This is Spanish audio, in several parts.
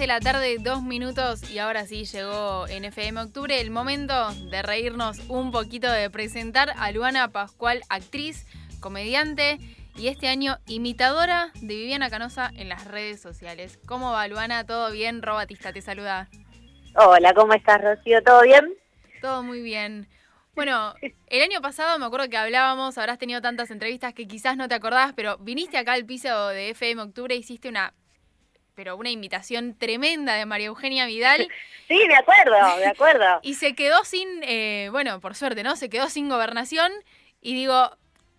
de la tarde, dos minutos y ahora sí llegó en FM Octubre el momento de reírnos un poquito, de presentar a Luana Pascual, actriz, comediante y este año imitadora de Viviana Canosa en las redes sociales. ¿Cómo va Luana? ¿Todo bien? Robatista te saluda. Hola, ¿cómo estás Rocío? ¿Todo bien? Todo muy bien. Bueno, el año pasado me acuerdo que hablábamos, habrás tenido tantas entrevistas que quizás no te acordás, pero viniste acá al piso de FM Octubre, hiciste una pero una invitación tremenda de María Eugenia Vidal. Sí, de acuerdo, de acuerdo. y se quedó sin, eh, bueno, por suerte, ¿no? Se quedó sin gobernación y digo,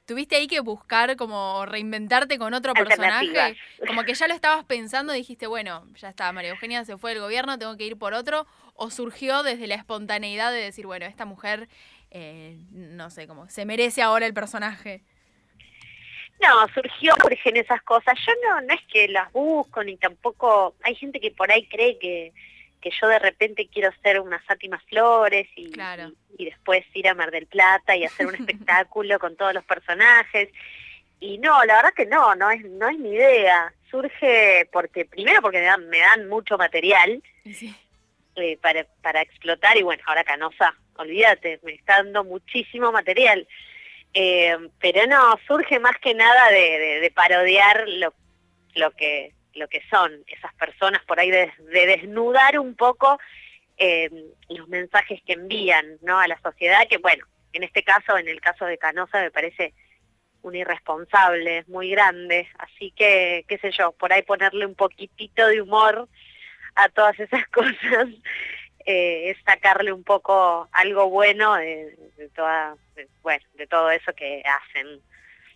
tuviste ahí que buscar como reinventarte con otro personaje, como que ya lo estabas pensando y dijiste, bueno, ya está, María Eugenia se fue del gobierno, tengo que ir por otro, o surgió desde la espontaneidad de decir, bueno, esta mujer, eh, no sé, como se merece ahora el personaje. No, surgió en esas cosas. Yo no, no es que las busco ni tampoco. Hay gente que por ahí cree que, que yo de repente quiero ser unas Fátimas Flores y, y, después ir a Mar del Plata y hacer un espectáculo con todos los personajes. Y no, la verdad que no, no es, no es mi idea. Surge porque, primero porque me dan, me dan mucho material eh, para, para explotar y bueno, ahora Canosa, olvídate, me está dando muchísimo material. Eh, pero no, surge más que nada de, parodiar lo, lo, que, lo que son esas personas, por ahí de, desnudar un poco eh, los mensajes que envían ¿no? a la sociedad, que bueno, en este caso, en el caso de Canosa, me parece un irresponsable muy grande, así que, qué sé yo, por ahí ponerle un poquitito de humor a todas esas cosas eh, es sacarle un poco algo bueno de, toda, bueno, de todo eso que hacen.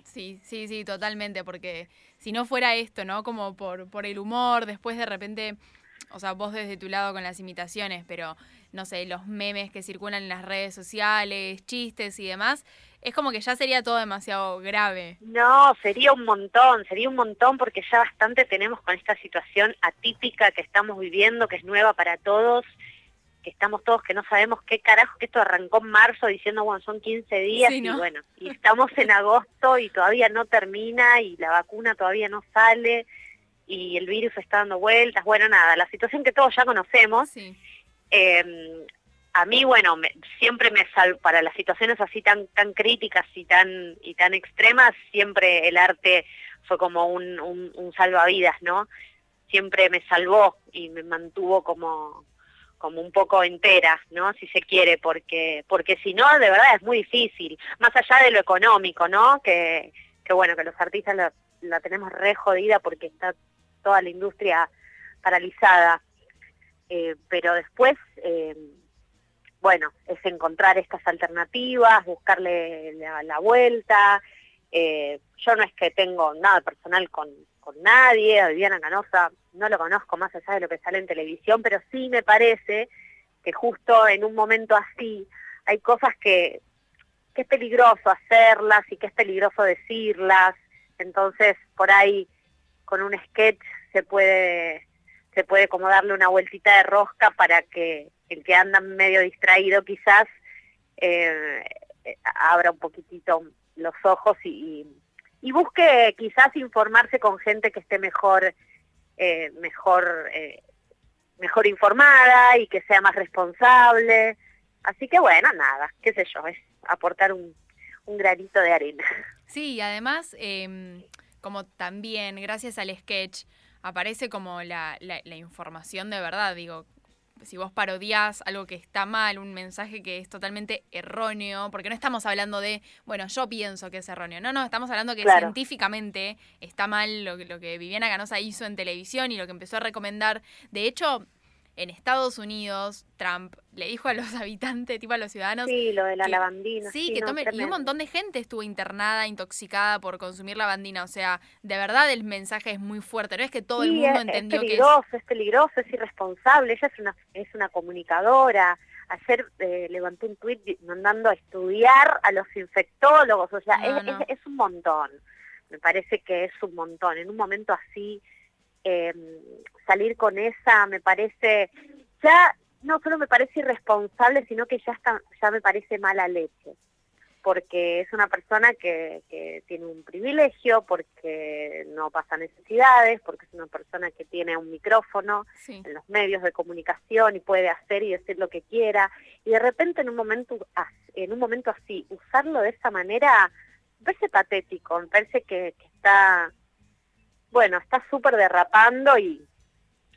Sí, sí, sí, totalmente, porque si no fuera esto, ¿no? Como por, por el humor, después de repente, o sea, vos desde tu lado con las imitaciones, pero no sé, los memes que circulan en las redes sociales, chistes y demás, es como que ya sería todo demasiado grave. No, sería un montón, sería un montón porque ya bastante tenemos con esta situación atípica que estamos viviendo, que es nueva para todos que estamos todos que no sabemos qué carajo, que esto arrancó en marzo diciendo, bueno, son 15 días y bueno, y estamos en agosto y todavía no termina y la vacuna todavía no sale y el virus está dando vueltas, bueno, nada, la situación que todos ya conocemos. Em, a mí, bueno, siempre me salvo, para las situaciones así tan tan críticas y tan y tan extremas, siempre el arte fue como un, un, un salvavidas, ¿no? Siempre me salvó y me mantuvo como como un poco entera, ¿no? Si se quiere, porque porque si no, de verdad es muy difícil, más allá de lo económico, ¿no? Que, que bueno, que los artistas la, tenemos re jodida porque está toda la industria paralizada, eh, pero después, eh, bueno, es encontrar estas alternativas, buscarle la, vuelta. Eh, yo no es que tengo nada personal con, con nadie, a Viviana Canosa no lo conozco más allá de lo que sale en televisión, pero sí me parece que justo en un momento así hay cosas que, que es peligroso hacerlas y que es peligroso decirlas, entonces por ahí con un sketch se puede se puede como darle una vueltita de rosca para que el que anda medio distraído quizás eh, abra un poquitito los ojos y, y busque quizás informarse con gente que esté mejor, eh, mejor, eh, mejor informada y que sea más responsable. Así que bueno, nada, qué sé yo, es aportar un, un granito de arena. Sí, además, em, como también gracias al sketch aparece como la, la, la información de verdad, digo, si vos parodias algo que está mal, un mensaje que es totalmente erróneo, porque no estamos hablando de, bueno, yo pienso que es erróneo, no, no, estamos hablando que científicamente está mal lo, lo que Viviana Canosa hizo en televisión y lo que empezó a recomendar. De hecho, en Estados Unidos, Trump le dijo a los habitantes, tipo a los ciudadanos. Sí, lo de la lavandina. Sí, que tomen. Y un montón de gente estuvo internada, intoxicada por consumir lavandina. O sea, de verdad el mensaje es muy fuerte. No es que todo el mundo entendió que. Es peligroso, es peligroso, es irresponsable. Ella es una, es una comunicadora. Ayer eh, levantó un tuit mandando a estudiar a los infectólogos. O sea, es un montón. Me parece que es un montón. En un momento así eh, salir con esa me parece, ya no solo me parece irresponsable, sino que ya, está, ya me parece mala leche. porque es una persona que, que, tiene un privilegio, porque no pasa necesidades, porque es una persona que tiene un micrófono en los medios de comunicación y puede hacer y decir lo que quiera, y de repente en un momento, en un momento así, usarlo de esa manera, me parece patético, me parece que, está, bueno, está súper derrapando y,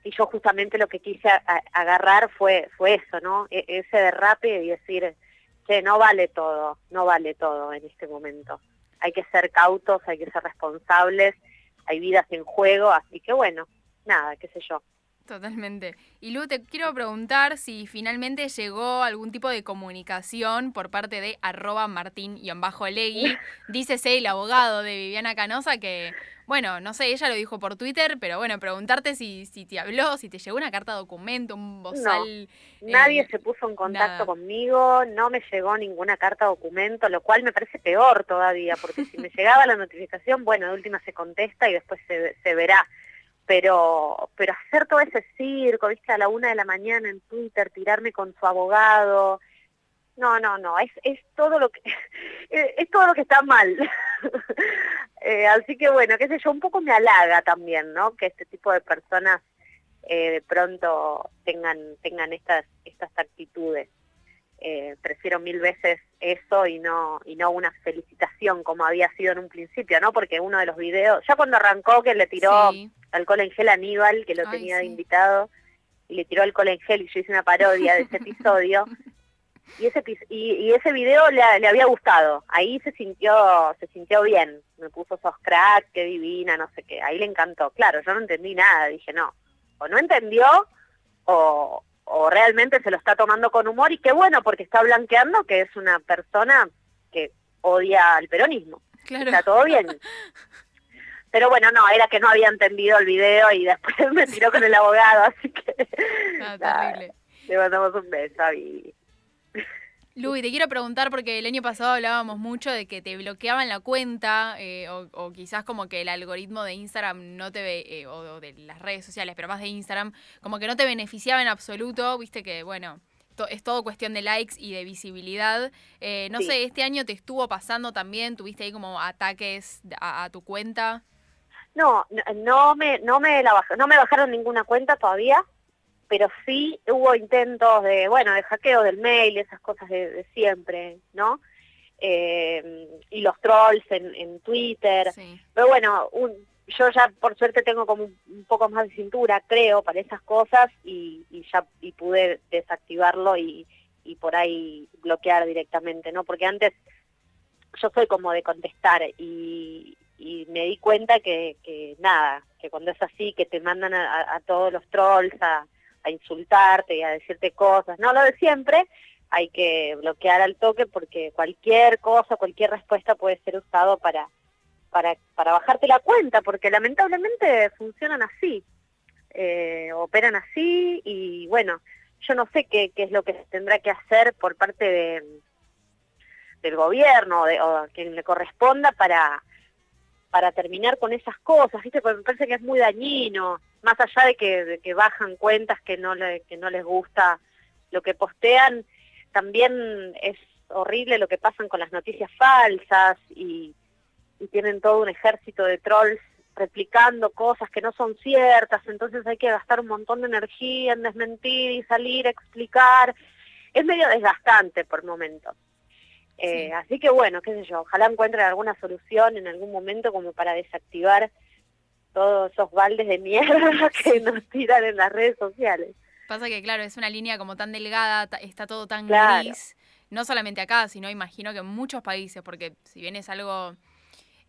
y yo justamente lo que quise agarrar fue, fue eso, ¿no? E, ese derrape y decir que no vale todo, no vale todo en este momento. Hay que ser cautos, hay que ser responsables, hay vidas en juego, así que bueno, nada, qué sé yo. Totalmente. Y Lu, te quiero preguntar si finalmente llegó algún tipo de comunicación por parte de arroba martín y bajo Legui. Dícese el abogado de Viviana Canosa que bueno, no sé, ella lo dijo por Twitter, pero bueno, preguntarte si, si te habló, si te llegó una carta documento, un bozal. No, nadie eh, se puso en contacto conmigo, no me llegó ninguna carta documento, lo cual me parece peor todavía, porque si me llegaba la notificación, bueno, de última se contesta y después se, se verá. Pero, pero hacer todo ese circo, viste, a la una de la mañana en Twitter, tirarme con su abogado, no, no, no, es, es todo lo que es todo lo que está mal. Eh, así que bueno, qué sé yo, un poco me halaga también, ¿no? Que este tipo de personas eh, de pronto tengan tengan estas estas actitudes. Eh, prefiero mil veces eso y no y no una felicitación como había sido en un principio, ¿no? Porque uno de los videos, ya cuando arrancó que le tiró alcohol en gel Aníbal, que lo tenía de invitado, y le tiró alcohol en gel y yo hice una parodia de ese episodio, y ese y, ese video le, había gustado. Ahí se sintió se sintió bien. Me puso esos cracks qué divina no sé qué. Ahí le encantó. Claro yo no entendí nada. Dije no o no entendió o, o realmente se lo está tomando con humor. Y qué bueno porque está blanqueando que es una persona que odia al peronismo. Está todo bien pero bueno no era que no había entendido el video y después me tiró con el abogado así que ah, le mandamos un beso a Luis, te quiero preguntar porque el año pasado hablábamos mucho de que te bloqueaban la cuenta eh, o, quizás como que el algoritmo de Instagram no te ve, eh, o, de las redes sociales, pero más de Instagram, como que no te beneficiaba en absoluto, viste que, bueno, es todo cuestión de likes y de visibilidad. Eh, no sé, este año te estuvo pasando también, tuviste ahí como ataques a, tu cuenta. No, no, me, no me la no me bajaron ninguna cuenta todavía pero sí hubo intentos de, bueno, de hackeo del mail, esas cosas de, siempre, ¿no? Eh, y los trolls en, Twitter. Pero bueno, yo ya por suerte tengo como un, poco más de cintura, creo, para esas cosas y, ya y pude desactivarlo y, y por ahí bloquear directamente, ¿no? Porque antes yo soy como de contestar y, y me di cuenta que, que, nada, que cuando es así, que te mandan a, todos los trolls a a insultarte y a decirte cosas, no lo de siempre, hay que bloquear al toque porque cualquier cosa, cualquier respuesta puede ser usado para, para, para bajarte la cuenta, porque lamentablemente funcionan así, eh, operan así y bueno, yo no sé qué, qué es lo que se tendrá que hacer por parte de, del gobierno de, o quien le corresponda para, para terminar con esas cosas, ¿viste? Porque me parece que es muy dañino, más allá de que, que bajan cuentas que no, le, que no les gusta lo que postean, también es horrible lo que pasan con las noticias falsas y, tienen todo un ejército de trolls replicando cosas que no son ciertas, entonces hay que gastar un montón de energía en desmentir y salir a explicar. Es medio desgastante por momentos. Eh, así que bueno, qué sé yo, ojalá encuentren alguna solución en algún momento como para desactivar todos esos baldes de mierda que nos tiran en las redes sociales. Pasa que claro, es una línea como tan delgada, está todo tan gris, no solamente acá, sino imagino que en muchos países, porque si bien es algo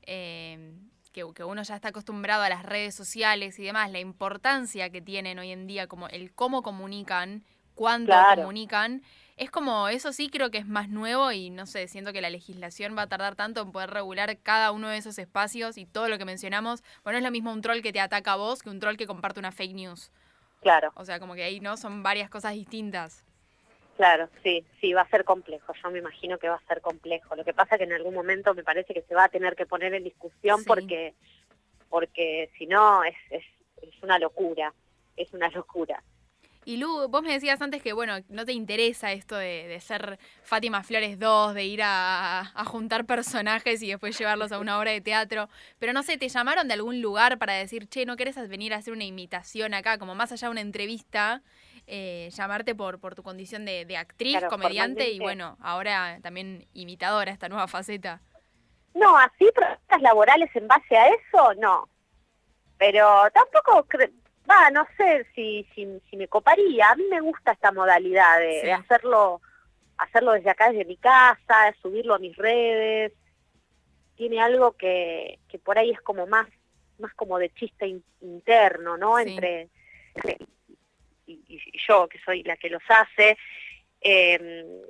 eh, que, uno ya está acostumbrado a las redes sociales y demás, la importancia que tienen hoy en día, como el cómo comunican, cuándo comunican, es como, eso sí creo que es más nuevo y no sé, siento que la legislación va a tardar tanto en poder regular cada uno de esos espacios y todo lo que mencionamos. Bueno, es lo mismo un troll que te ataca a vos que un troll que comparte una fake news. Claro. O sea, como que ahí, ¿no? Son varias cosas distintas. Claro, sí, sí, va a ser complejo. Yo me imagino que va a ser complejo. Lo que pasa que en algún momento me parece que se va a tener que poner en discusión porque porque si no es, es, es una locura, es una locura. Y Lu, vos me decías antes que, bueno, no te interesa esto de, ser Fátima Flores 2, de ir a, juntar personajes y después llevarlos a una obra de teatro. Pero no sé, ¿te llamaron de algún lugar para decir, che, no querés venir a hacer una imitación acá, como más allá de una entrevista? Eh, llamarte por, por tu condición de, actriz, comediante y bueno, ahora también imitadora, esta nueva faceta. No, así propuestas laborales en base a eso, no. Pero tampoco va, no sé si, si, me coparía. A mí me gusta esta modalidad de, hacerlo hacerlo desde acá, desde mi casa, subirlo a mis redes. Tiene algo que, que por ahí es como más más como de chiste interno, ¿no? Entre, y, yo, que soy la que los hace. Eh,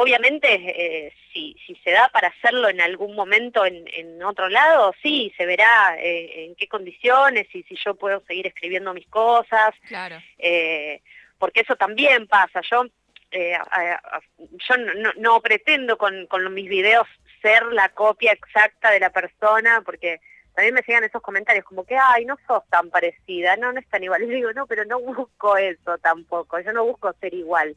Obviamente, eh, si, si se da para hacerlo en algún momento en, en otro lado, sí, se verá eh, en qué condiciones y si yo puedo seguir escribiendo mis cosas. Claro. Eh, porque eso también pasa. Yo, yo no, no, pretendo con, con mis videos ser la copia exacta de la persona, porque también me llegan esos comentarios como que, ay, no sos tan parecida, no, no es tan igual. Y digo, no, pero no busco eso tampoco, yo no busco ser igual.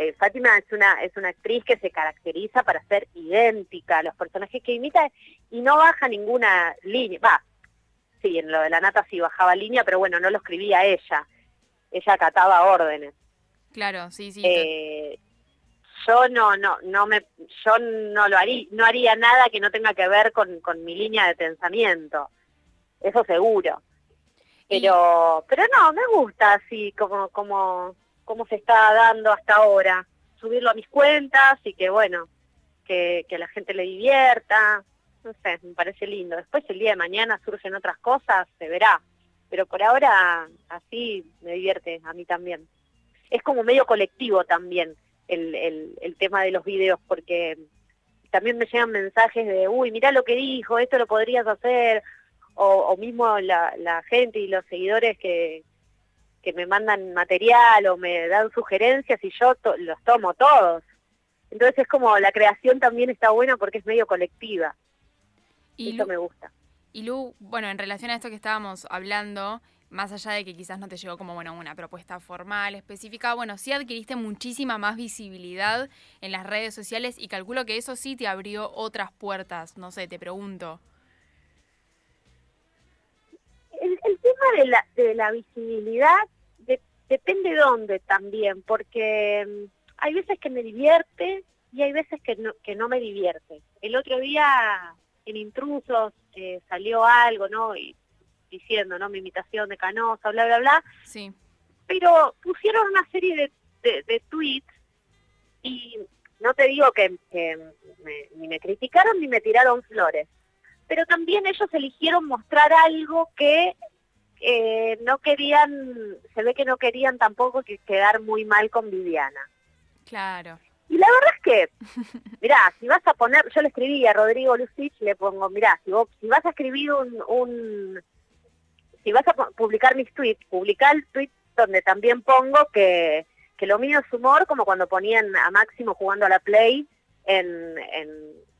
Eh, Fátima es una, es una actriz que se caracteriza para ser idéntica a los personajes que imita y no baja ninguna línea. Va, sí, en lo de la nata sí bajaba línea, pero bueno, no lo escribía ella. Ella acataba órdenes. Claro, sí, sí. Eh, yo no, no, no me, yo no lo haría, no haría nada que no tenga que ver con, con mi línea de pensamiento. Eso seguro. Pero, pero no, me gusta así como, como cómo se está dando hasta ahora. Subirlo a mis cuentas y que, bueno, que, que la gente le divierta. No sé, me parece lindo. Después el día de mañana surgen otras cosas, se verá. Pero por ahora así me divierte a mí también. Es como medio colectivo también el, el, el tema de los videos, porque también me llegan mensajes de, uy, mira lo que dijo, esto lo podrías hacer, o, o mismo la, la gente y los seguidores que, que me mandan material o me dan sugerencias y yo los tomo todos. Entonces es como la creación también está buena porque es medio colectiva. Y Eso me gusta. Y Lu, bueno, en relación a esto que estábamos hablando, más allá de que quizás no te llegó como bueno una propuesta formal, específica, bueno, sí adquiriste muchísima más visibilidad en las redes sociales y calculo que eso sí te abrió otras puertas, no sé, te pregunto. Tema de la, de la visibilidad depende dónde también, porque mm, hay veces que me divierte y hay veces que no, que no me divierte. El otro día en Intrusos eh, salió algo, ¿no? Y, diciendo, ¿no? Mi imitación de Canosa, bla, bla, bla. Sí. Pero pusieron una serie de, de, tweets y no te digo que, ni me criticaron ni me tiraron flores, pero también ellos eligieron mostrar algo que eh, no querían, se ve que no querían tampoco que quedar muy mal con Viviana. Claro. Y la verdad es que, mirá, si vas a poner, yo le escribí a Rodrigo Lucich, le pongo, mirá, si, vos, si vas a escribir un, un, si vas a publicar mis tweets, publica el tweet donde también pongo que, que lo mío es humor, como cuando ponían a Máximo jugando a la Play en, en,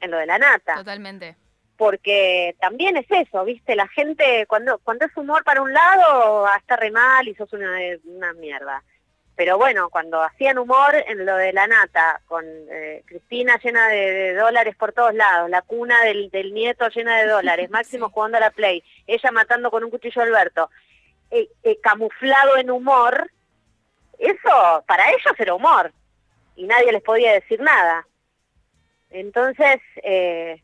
en lo de la nata. Totalmente porque también es eso, ¿viste? La gente, cuando cuando es humor para un lado, hasta re mal y sos una, una mierda. Pero bueno, cuando hacían humor en lo de la nata, con eh, Cristina llena de, dólares por todos lados, la cuna del, del nieto llena de dólares, Máximo jugando a la play, ella matando con un cuchillo a Alberto, eh, eh, camuflado en humor, eso para ellos era humor y nadie les podía decir nada. Entonces, eh,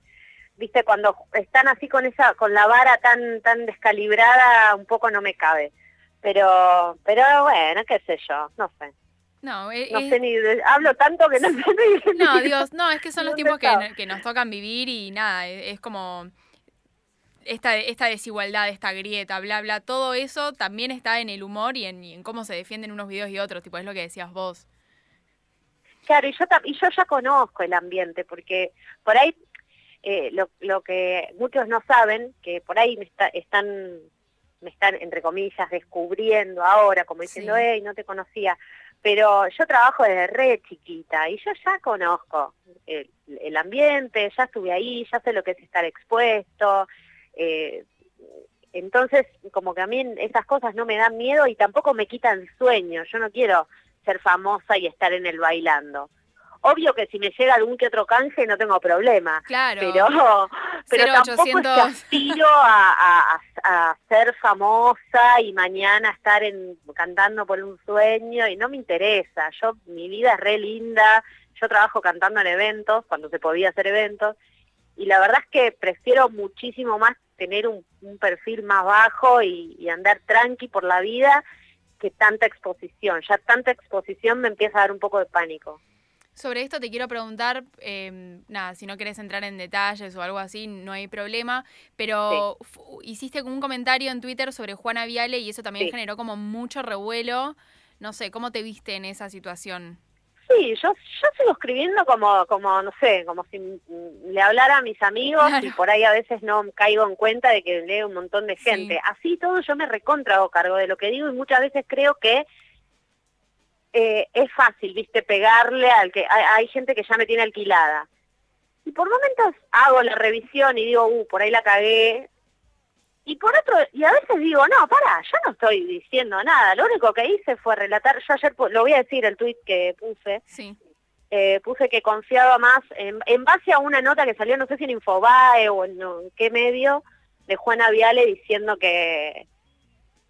viste, cuando están así con esa, con la vara tan, tan descalibrada, un poco no me cabe. Pero, pero bueno, qué sé yo, no sé. No, eh, no sé ni, hablo tanto que no sé ni. No, Dios, no, es que son los tiempos que, que, nos tocan vivir y nada, e, es, como esta, esta desigualdad, esta grieta, bla, bla, todo eso también está en el humor y en, y en cómo se defienden unos videos y otros, tipo, es lo que decías vos. Claro, y yo, y yo ya conozco el ambiente, porque por ahí eh, lo, lo, que muchos no saben, que por ahí me están, me están, entre comillas, descubriendo ahora, como diciendo, hey, no te conocía, pero yo trabajo desde re chiquita y yo ya conozco el, el ambiente, ya estuve ahí, ya sé lo que es estar expuesto, eh, Entonces, como que a mí esas cosas no me dan miedo y tampoco me quitan sueño. Yo no quiero ser famosa y estar en el bailando. Obvio que si me llega algún que otro canje no tengo problema. Claro. Pero, pero tampoco es que aspiro a, a, ser famosa y mañana estar en, cantando por un sueño y no me interesa. Yo, mi vida es re linda. Yo trabajo cantando en eventos, cuando se podía hacer eventos. Y la verdad es que prefiero muchísimo más tener un, perfil más bajo y, y andar tranqui por la vida que tanta exposición. Ya tanta exposición me empieza a dar un poco de pánico. Sobre esto te quiero preguntar, em, nada, si no querés entrar en detalles o algo así, no hay problema, pero hiciste un comentario en Twitter sobre Juana Viale y eso también generó como mucho revuelo. No sé, ¿cómo te viste en esa situación? Sí, yo, yo sigo escribiendo como, como, no sé, como si le hablara a mis amigos y por ahí a veces no caigo en cuenta de que lee un montón de gente. Así todo yo me recontra cargo de lo que digo y muchas veces creo que eh, es fácil, viste, pegarle al que hay, gente que ya me tiene alquilada. Y por momentos hago la revisión y digo, uh, por ahí la cagué. Y por otro, y a veces digo, no, para, yo no estoy diciendo nada. Lo único que hice fue relatar, yo ayer, lo voy a decir, el tuit que puse. Sí. Eh, puse que confiaba más en, en, base a una nota que salió, no sé si en Infobae o en qué medio, de Juana Viale diciendo que,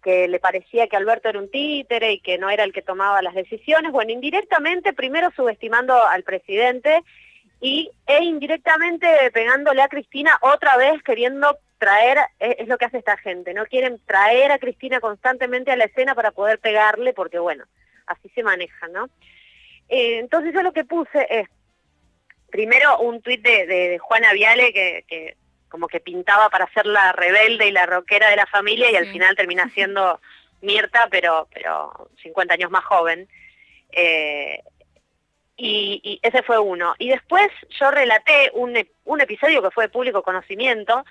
que le parecía que Alberto era un títere y que no era el que tomaba las decisiones. Bueno, indirectamente, primero subestimando al presidente y e indirectamente pegándole a Cristina otra vez queriendo traer, es, lo que hace esta gente, no quieren traer a Cristina constantemente a la escena para poder pegarle, porque bueno, así se maneja, ¿no? Eh, entonces yo lo que puse es, primero un tuit de, Juana Viale que, que como que pintaba para ser la rebelde y la rockera de la familia y al final termina siendo Mirta, pero, pero 50 años más joven. Eh, y, ese fue uno. Y después yo relaté un, un episodio que fue de público conocimiento,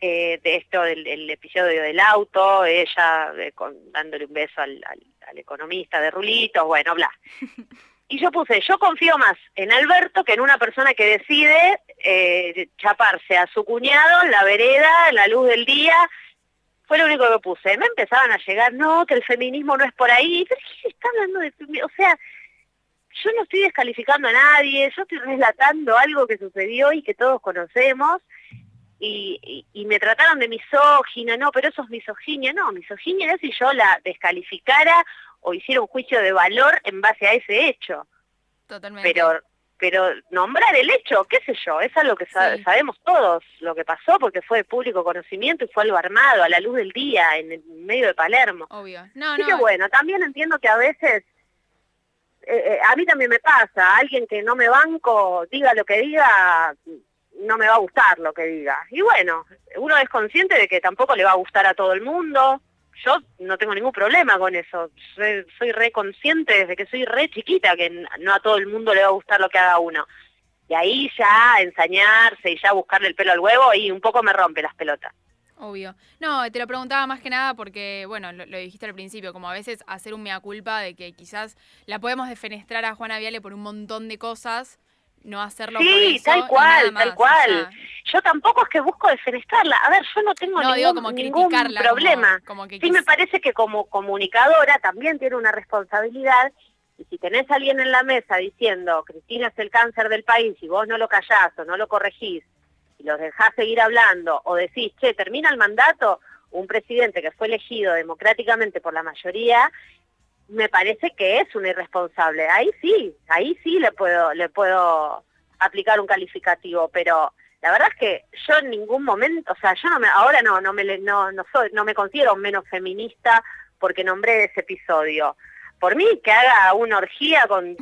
eh, de esto, del, episodio del auto, ella eh, dándole un beso al, al, economista de Rulitos, bueno, bla. Y yo puse, yo confío más en Alberto que en una persona que decide eh, chaparse a su cuñado en la vereda, en la luz del día. Fue lo único que puse. Me empezaban a llegar, no, que el feminismo no es por ahí. Pero ¿qué se está hablando de O sea, yo no estoy descalificando a nadie, yo estoy relatando algo que sucedió y que todos conocemos. Y, y, me trataron de misógina, no, pero eso es misoginia, no, misoginia es si yo la descalificara o hiciera un juicio de valor en base a ese hecho. Totalmente. Pero, pero nombrar el hecho, qué sé yo, es algo que sabemos todos lo que pasó porque fue de público conocimiento y fue algo armado a la luz del día en el medio de Palermo. Obvio. No, Así que bueno, también entiendo que a veces eh, eh, a mí también me pasa, alguien que no me banco, diga lo que diga, no me va a gustar lo que diga. Y bueno, uno es consciente de que tampoco le va a gustar a todo el mundo, yo no tengo ningún problema con eso. Soy, soy re consciente desde que soy re chiquita que no a todo el mundo le va a gustar lo que haga uno. Y ahí ya ensañarse y ya buscarle el pelo al huevo y un poco me rompe las pelotas. Obvio. No, te lo preguntaba más que nada porque, bueno, lo, lo, dijiste al principio, como a veces hacer un mea culpa de que quizás la podemos defenestrar a Juana Viale por un montón de cosas no hacerlo sí, tal cual, tal cual. Yo tampoco es que busco defenestrarla. A ver, yo no tengo ningún, problema. sí me parece que como comunicadora también tiene una responsabilidad y si tenés a alguien en la mesa diciendo Cristina es el cáncer del país y vos no lo callás o no lo corregís y los dejás seguir hablando o decís, che, termina el mandato, un presidente que fue elegido democráticamente por la mayoría me parece que es un irresponsable. Ahí sí, ahí sí le puedo, le puedo aplicar un calificativo, pero la verdad es que yo en ningún momento, o sea, yo no me, ahora no, no me, no, no soy, no me considero menos feminista porque nombré ese episodio. Por mí, que haga una orgía con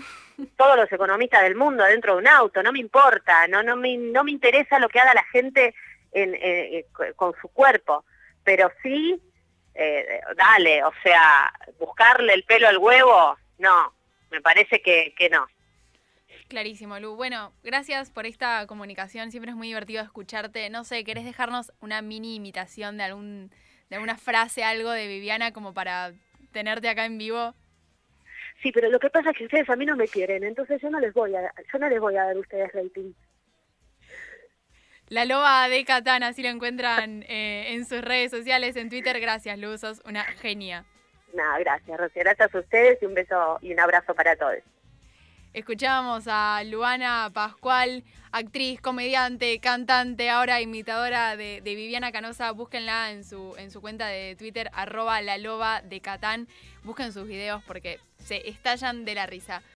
todos los economistas del mundo dentro de un auto, no me importa, no, no me, no me interesa lo que haga la gente en, eh, con su cuerpo, pero sí eh, dale, o sea, buscarle el pelo al huevo, no, me parece que, que no. Clarísimo, Lu. Bueno, gracias por esta comunicación. Siempre es muy divertido escucharte. No sé, ¿querés dejarnos una mini imitación de algún de alguna frase, algo de Viviana como para tenerte acá en vivo? Sí, pero lo que pasa es que ustedes a mí no me quieren, entonces yo no les voy a, yo no les voy a dar a ustedes rating. La loba de Catán, así lo encuentran eh, en sus redes sociales, en Twitter. Gracias, Luz, sos una genia. Nada, gracias, Rocío. Gracias a ustedes y un beso y un abrazo para todos. Escuchábamos a Luana Pascual, actriz, comediante, cantante, ahora imitadora de, de, Viviana Canosa. Búsquenla en su, en su cuenta de Twitter, arroba la loba de Catán. Busquen sus videos porque se estallan de la risa.